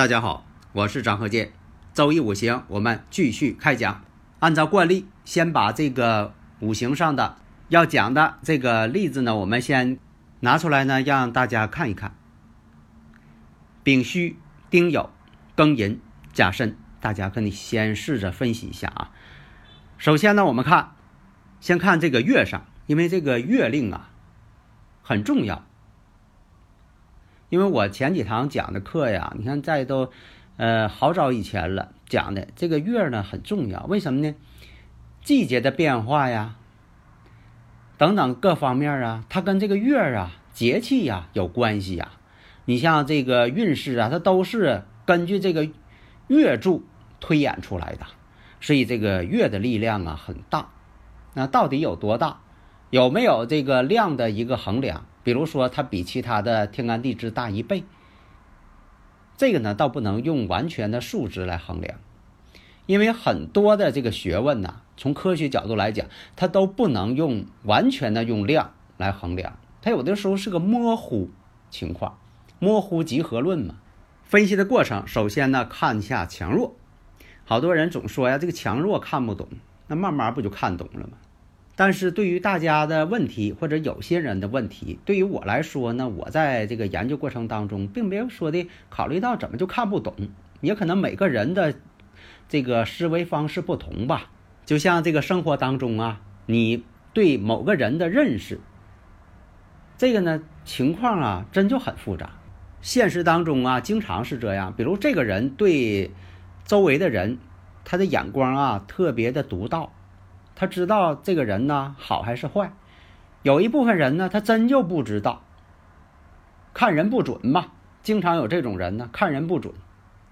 大家好，我是张鹤剑。周易五行，我们继续开讲。按照惯例，先把这个五行上的要讲的这个例子呢，我们先拿出来呢，让大家看一看。丙戌、丁酉、庚寅、甲申，大家可以先试着分析一下啊。首先呢，我们看，先看这个月上，因为这个月令啊很重要。因为我前几堂讲的课呀，你看在都，呃，好早以前了讲的这个月呢很重要，为什么呢？季节的变化呀，等等各方面啊，它跟这个月啊、节气呀有关系呀。你像这个运势啊，它都是根据这个月柱推演出来的，所以这个月的力量啊很大。那到底有多大？有没有这个量的一个衡量？比如说，它比其他的天干地支大一倍，这个呢，倒不能用完全的数值来衡量，因为很多的这个学问呢，从科学角度来讲，它都不能用完全的用量来衡量，它有的时候是个模糊情况，模糊集合论嘛。分析的过程，首先呢，看一下强弱。好多人总说呀，这个强弱看不懂，那慢慢不就看懂了吗？但是对于大家的问题或者有些人的问题，对于我来说呢，我在这个研究过程当中，并没有说的考虑到怎么就看不懂，也可能每个人的这个思维方式不同吧。就像这个生活当中啊，你对某个人的认识，这个呢情况啊，真就很复杂。现实当中啊，经常是这样，比如这个人对周围的人，他的眼光啊特别的独到。他知道这个人呢好还是坏，有一部分人呢他真就不知道，看人不准嘛，经常有这种人呢看人不准，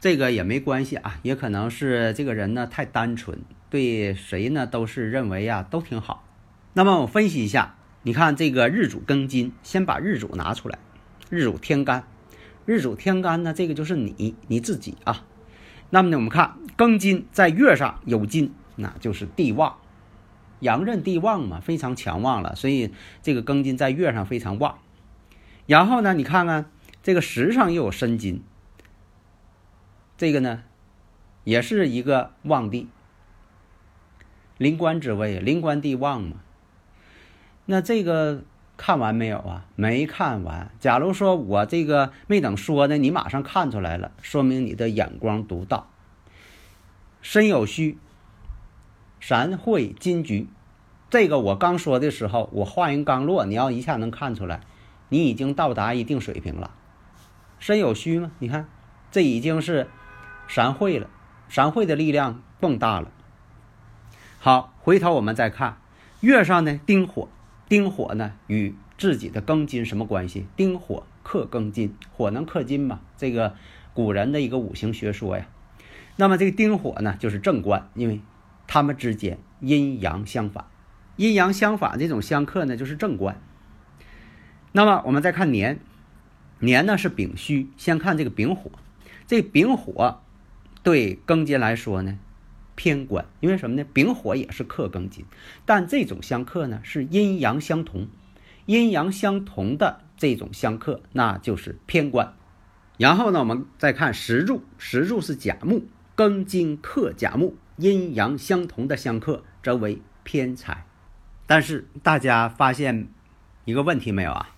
这个也没关系啊，也可能是这个人呢太单纯，对谁呢都是认为呀都挺好。那么我分析一下，你看这个日主庚金，先把日主拿出来，日主天干，日主天干呢这个就是你你自己啊。那么呢我们看庚金在月上有金，那就是地旺。阳刃地旺嘛，非常强旺了，所以这个庚金在月上非常旺。然后呢，你看看这个时上又有申金，这个呢也是一个旺地，临官之位，临官地旺嘛。那这个看完没有啊？没看完。假如说我这个没等说呢，你马上看出来了，说明你的眼光独到。申有戌。闪会金局，这个我刚说的时候，我话音刚落，你要一下能看出来，你已经到达一定水平了。身有虚吗？你看，这已经是闪会了，闪会的力量更大了。好，回头我们再看月上呢，丁火，丁火呢与自己的庚金什么关系？丁火克庚金，火能克金嘛？这个古人的一个五行学说呀。那么这个丁火呢，就是正官，因为。他们之间阴阳相反，阴阳相反这种相克呢，就是正官。那么我们再看年，年呢是丙戌，先看这个丙火，这丙火对庚金来说呢偏官，因为什么呢？丙火也是克庚金，但这种相克呢是阴阳相同，阴阳相同的这种相克那就是偏官。然后呢，我们再看时柱，时柱是甲木，庚金克甲木。阴阳相同的相克则为偏财，但是大家发现一个问题没有啊？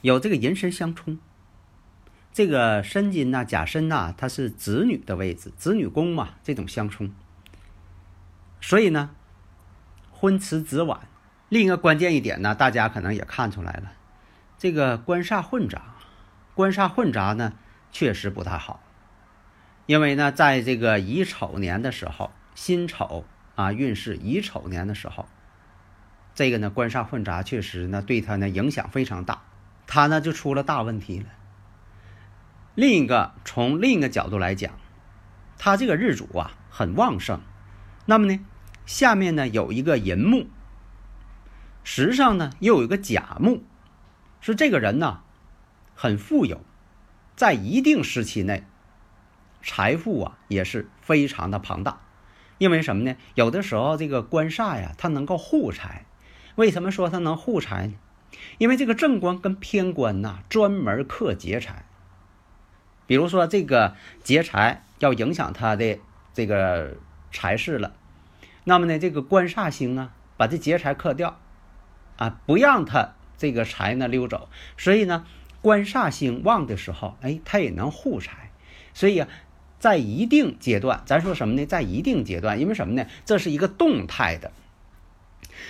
有这个寅申相冲，这个申金呐、甲申呐，它是子女的位置，子女宫嘛，这种相冲，所以呢，婚迟子晚。另一个关键一点呢，大家可能也看出来了，这个官煞混杂，官煞混杂呢，确实不太好，因为呢，在这个乙丑年的时候。辛丑啊运势乙丑年的时候，这个呢官煞混杂确实呢对他呢影响非常大，他呢就出了大问题了。另一个从另一个角度来讲，他这个日主啊很旺盛，那么呢下面呢有一个寅木，时上呢又有一个甲木，是这个人呢很富有，在一定时期内。财富啊也是非常的庞大，因为什么呢？有的时候这个官煞呀，它能够护财。为什么说它能护财呢？因为这个正官跟偏官呐，专门克劫财。比如说这个劫财要影响他的这个财势了，那么呢，这个官煞星啊，把这劫财克掉，啊，不让他这个财呢溜走。所以呢，官煞星旺的时候，哎，它也能护财。所以啊。在一定阶段，咱说什么呢？在一定阶段，因为什么呢？这是一个动态的。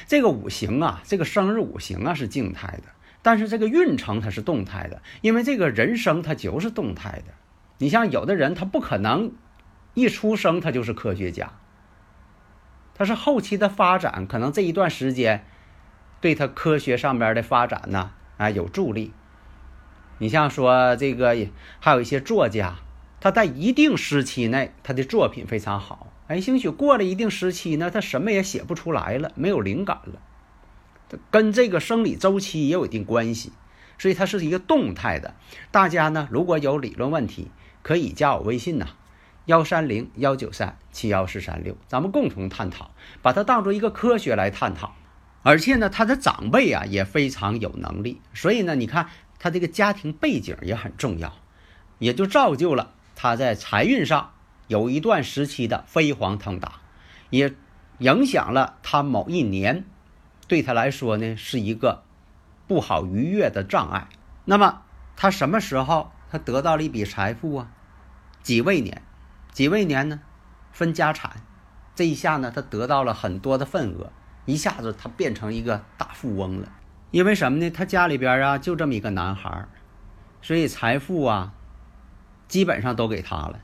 这个五行啊，这个生日五行啊是静态的，但是这个运程它是动态的，因为这个人生它就是动态的。你像有的人，他不可能一出生他就是科学家，他是后期的发展，可能这一段时间对他科学上边的发展呢啊有助力。你像说这个，还有一些作家。他在一定时期内，他的作品非常好。哎，兴许过了一定时期呢，他什么也写不出来了，没有灵感了。跟这个生理周期也有一定关系，所以它是一个动态的。大家呢，如果有理论问题，可以加我微信呐，幺三零幺九三七幺四三六，咱们共同探讨，把它当做一个科学来探讨。而且呢，他的长辈啊也非常有能力，所以呢，你看他这个家庭背景也很重要，也就造就了。他在财运上有一段时期的飞黄腾达，也影响了他某一年，对他来说呢是一个不好逾越的障碍。那么他什么时候他得到了一笔财富啊？己未年，己未年呢分家产，这一下呢他得到了很多的份额，一下子他变成一个大富翁了。因为什么呢？他家里边啊就这么一个男孩，所以财富啊。基本上都给他了，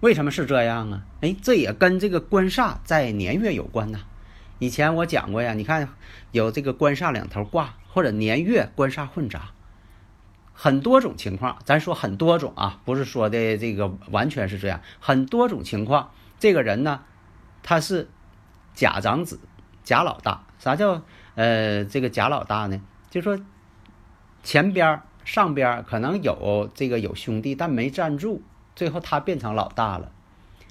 为什么是这样啊？哎，这也跟这个官煞在年月有关呐。以前我讲过呀，你看有这个官煞两头挂，或者年月官煞混杂，很多种情况。咱说很多种啊，不是说的这个完全是这样，很多种情况。这个人呢，他是假长子，假老大。啥叫呃这个假老大呢？就说前边儿。上边可能有这个有兄弟，但没站住，最后他变成老大了，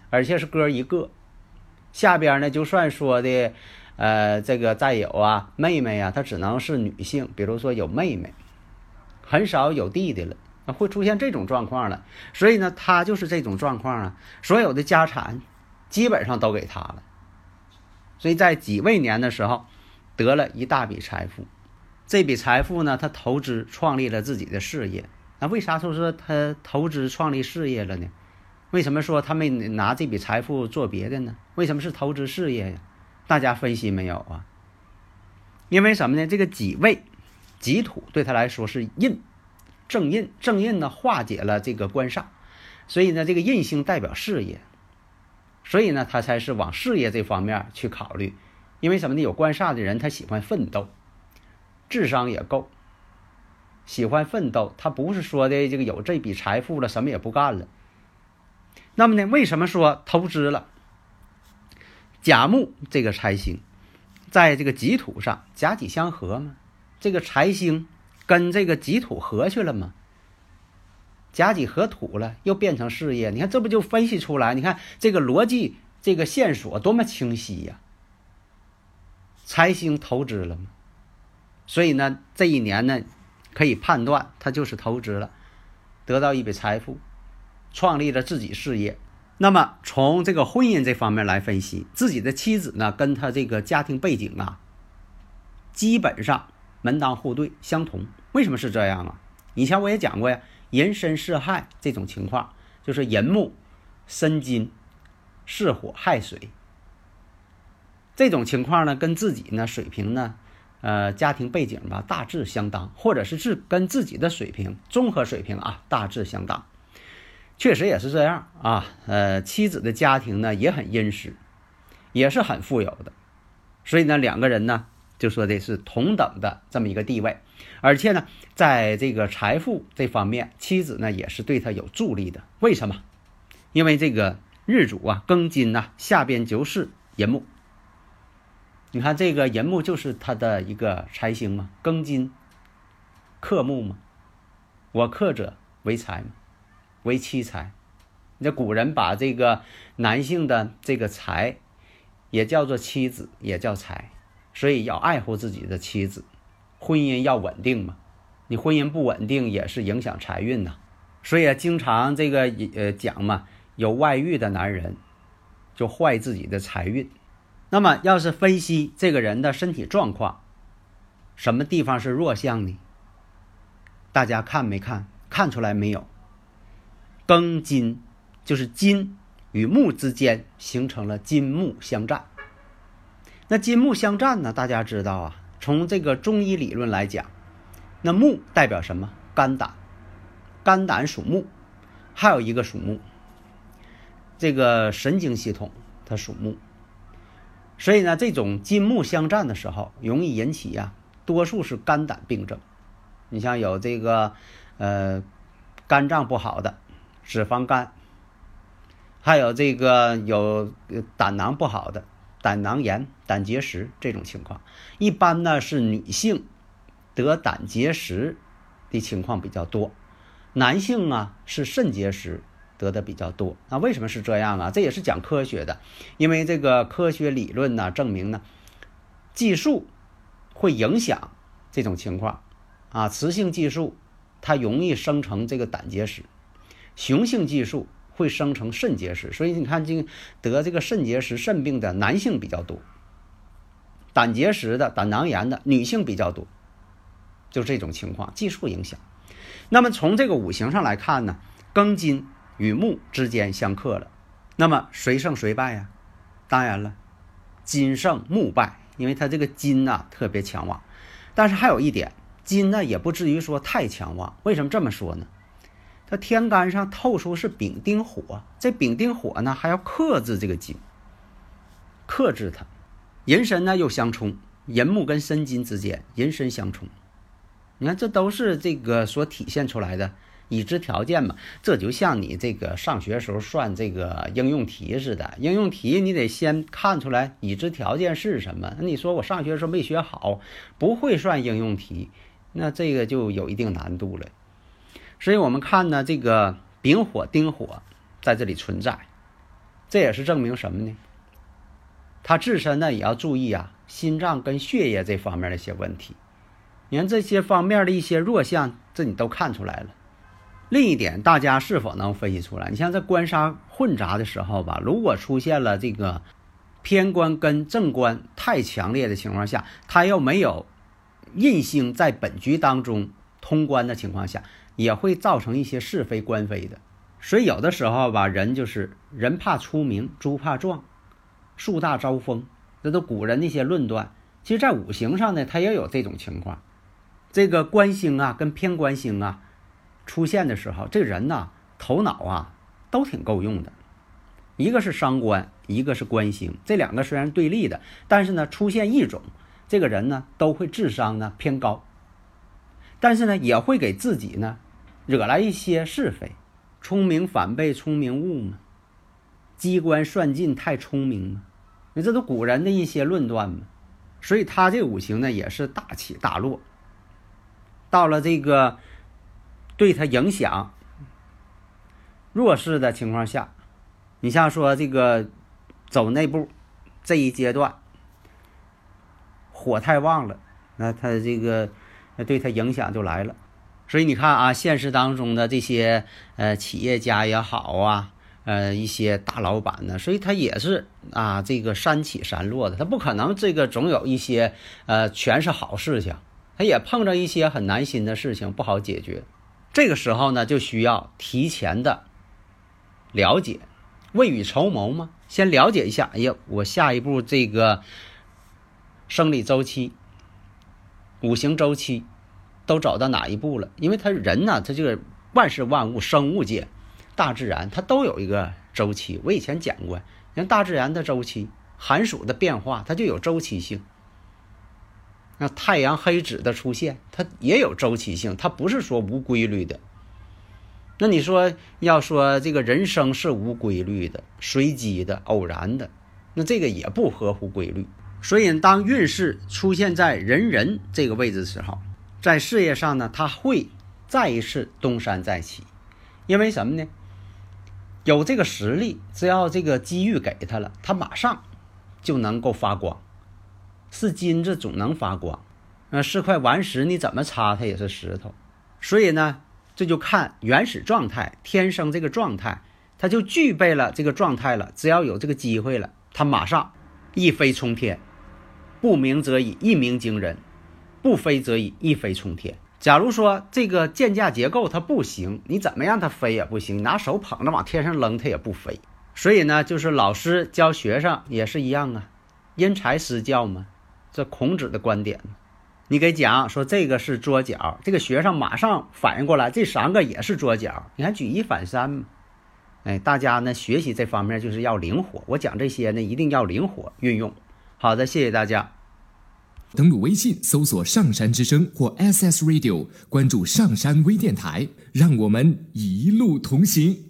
而且是哥一个。下边呢，就算说的，呃，这个再有啊，妹妹啊，她只能是女性，比如说有妹妹，很少有弟弟了，会出现这种状况了。所以呢，他就是这种状况啊，所有的家产基本上都给他了，所以在己未年的时候得了一大笔财富。这笔财富呢，他投资创立了自己的事业。那为啥说是他投资创立事业了呢？为什么说他没拿这笔财富做别的呢？为什么是投资事业呀？大家分析没有啊？因为什么呢？这个己未，己土对他来说是印，正印，正印呢化解了这个官煞，所以呢，这个印星代表事业，所以呢，他才是往事业这方面去考虑。因为什么呢？有官煞的人，他喜欢奋斗。智商也够，喜欢奋斗。他不是说的这个有这笔财富了，什么也不干了。那么呢，为什么说投资了？甲木这个财星，在这个己土上，甲己相合嘛，这个财星跟这个己土合去了吗？甲己合土了，又变成事业。你看，这不就分析出来？你看这个逻辑，这个线索多么清晰呀！财星投资了吗？所以呢，这一年呢，可以判断他就是投资了，得到一笔财富，创立了自己事业。那么从这个婚姻这方面来分析，自己的妻子呢，跟他这个家庭背景啊，基本上门当户对相同。为什么是这样啊？以前我也讲过呀，人身是害这种情况，就是人木申金巳火亥水这种情况呢，跟自己呢水平呢。呃，家庭背景吧，大致相当，或者是自跟自己的水平综合水平啊，大致相当，确实也是这样啊。呃，妻子的家庭呢也很殷实，也是很富有的。所以呢，两个人呢就说的是同等的这么一个地位，而且呢，在这个财富这方面，妻子呢也是对他有助力的。为什么？因为这个日主啊，庚金呐，下边就是寅木。你看这个寅木就是他的一个财星嘛，庚金克木嘛，我克者为财嘛，为妻财。那古人把这个男性的这个财。也叫做妻子，也叫财，所以要爱护自己的妻子，婚姻要稳定嘛。你婚姻不稳定，也是影响财运呐。所以，经常这个呃讲嘛，有外遇的男人就坏自己的财运。那么，要是分析这个人的身体状况，什么地方是弱项呢？大家看没看？看出来没有？庚金就是金。与木之间形成了金木相战。那金木相战呢？大家知道啊，从这个中医理论来讲，那木代表什么？肝胆，肝胆属木，还有一个属木，这个神经系统它属木。所以呢，这种金木相战的时候，容易引起呀，多数是肝胆病症。你像有这个呃肝脏不好的，脂肪肝。还有这个有胆囊不好的，胆囊炎、胆结石这种情况，一般呢是女性得胆结石的情况比较多，男性啊是肾结石得的比较多。那为什么是这样啊？这也是讲科学的，因为这个科学理论呢证明呢，激素会影响这种情况啊，雌性激素它容易生成这个胆结石，雄性激素。会生成肾结石，所以你看，这得这个肾结石、肾病的男性比较多，胆结石的、胆囊炎的女性比较多，就这种情况，激素影响。那么从这个五行上来看呢，庚金与木之间相克了，那么谁胜谁败呀？当然了，金胜木败，因为它这个金呐特别强旺，但是还有一点，金呢也不至于说太强旺。为什么这么说呢？它天干上透出是丙丁火，这丙丁火呢还要克制这个金，克制它。寅申呢又相冲，寅木跟申金之间，寅申相冲。你看，这都是这个所体现出来的已知条件嘛。这就像你这个上学时候算这个应用题似的，应用题你得先看出来已知条件是什么。那你说我上学时候没学好，不会算应用题，那这个就有一定难度了。所以我们看呢，这个丙火、丁火在这里存在，这也是证明什么呢？他自身呢也要注意啊，心脏跟血液这方面的一些问题。你看这些方面的一些弱项，这你都看出来了。另一点，大家是否能分析出来？你像在官杀混杂的时候吧，如果出现了这个偏官跟正官太强烈的情况下，他又没有印星在本局当中通关的情况下。也会造成一些是非官非的，所以有的时候吧，人就是人怕出名，猪怕壮，树大招风，这都古人那些论断。其实，在五行上呢，它也有这种情况。这个官星啊，跟偏官星啊出现的时候，这人呐，头脑啊都挺够用的。一个是伤官，一个是官星，这两个虽然对立的，但是呢，出现一种，这个人呢都会智商呢偏高，但是呢，也会给自己呢。惹来一些是非，聪明反被聪明误嘛，机关算尽太聪明嘛，你这都古人的一些论断嘛，所以他这五行呢也是大起大落。到了这个对他影响弱势的情况下，你像说这个走内部这一阶段火太旺了，那他这个对他影响就来了。所以你看啊，现实当中的这些呃企业家也好啊，呃一些大老板呢，所以他也是啊这个山起山落的，他不可能这个总有一些呃全是好事情，他也碰着一些很难心的事情不好解决，这个时候呢就需要提前的了解，未雨绸缪嘛，先了解一下，哎呀，我下一步这个生理周期、五行周期。都走到哪一步了？因为他人呢，他这个万事万物、生物界、大自然，它都有一个周期。我以前讲过，像大自然的周期，寒暑的变化，它就有周期性。那太阳黑子的出现，它也有周期性，它不是说无规律的。那你说要说这个人生是无规律的、随机的、偶然的，那这个也不合乎规律。所以，当运势出现在人人这个位置的时候，在事业上呢，他会再一次东山再起。因为什么呢？有这个实力，只要这个机遇给他了，他马上就能够发光。是金子总能发光，那是块顽石，你怎么擦它也是石头。所以呢，这就看原始状态，天生这个状态，他就具备了这个状态了。只要有这个机会了，他马上一飞冲天。不鸣则已，一鸣惊人；不飞则已，一飞冲天。假如说这个建架结构它不行，你怎么让它飞也不行，拿手捧着往天上扔它也不飞。所以呢，就是老师教学生也是一样啊，因材施教嘛。这孔子的观点，你给讲说这个是桌角，这个学生马上反应过来，这三个也是桌角，你看举一反三嘛。哎，大家呢学习这方面就是要灵活，我讲这些呢一定要灵活运用。好的，谢谢大家。登录微信搜索“上山之声”或 “SS Radio”，关注“上山微电台”，让我们一路同行。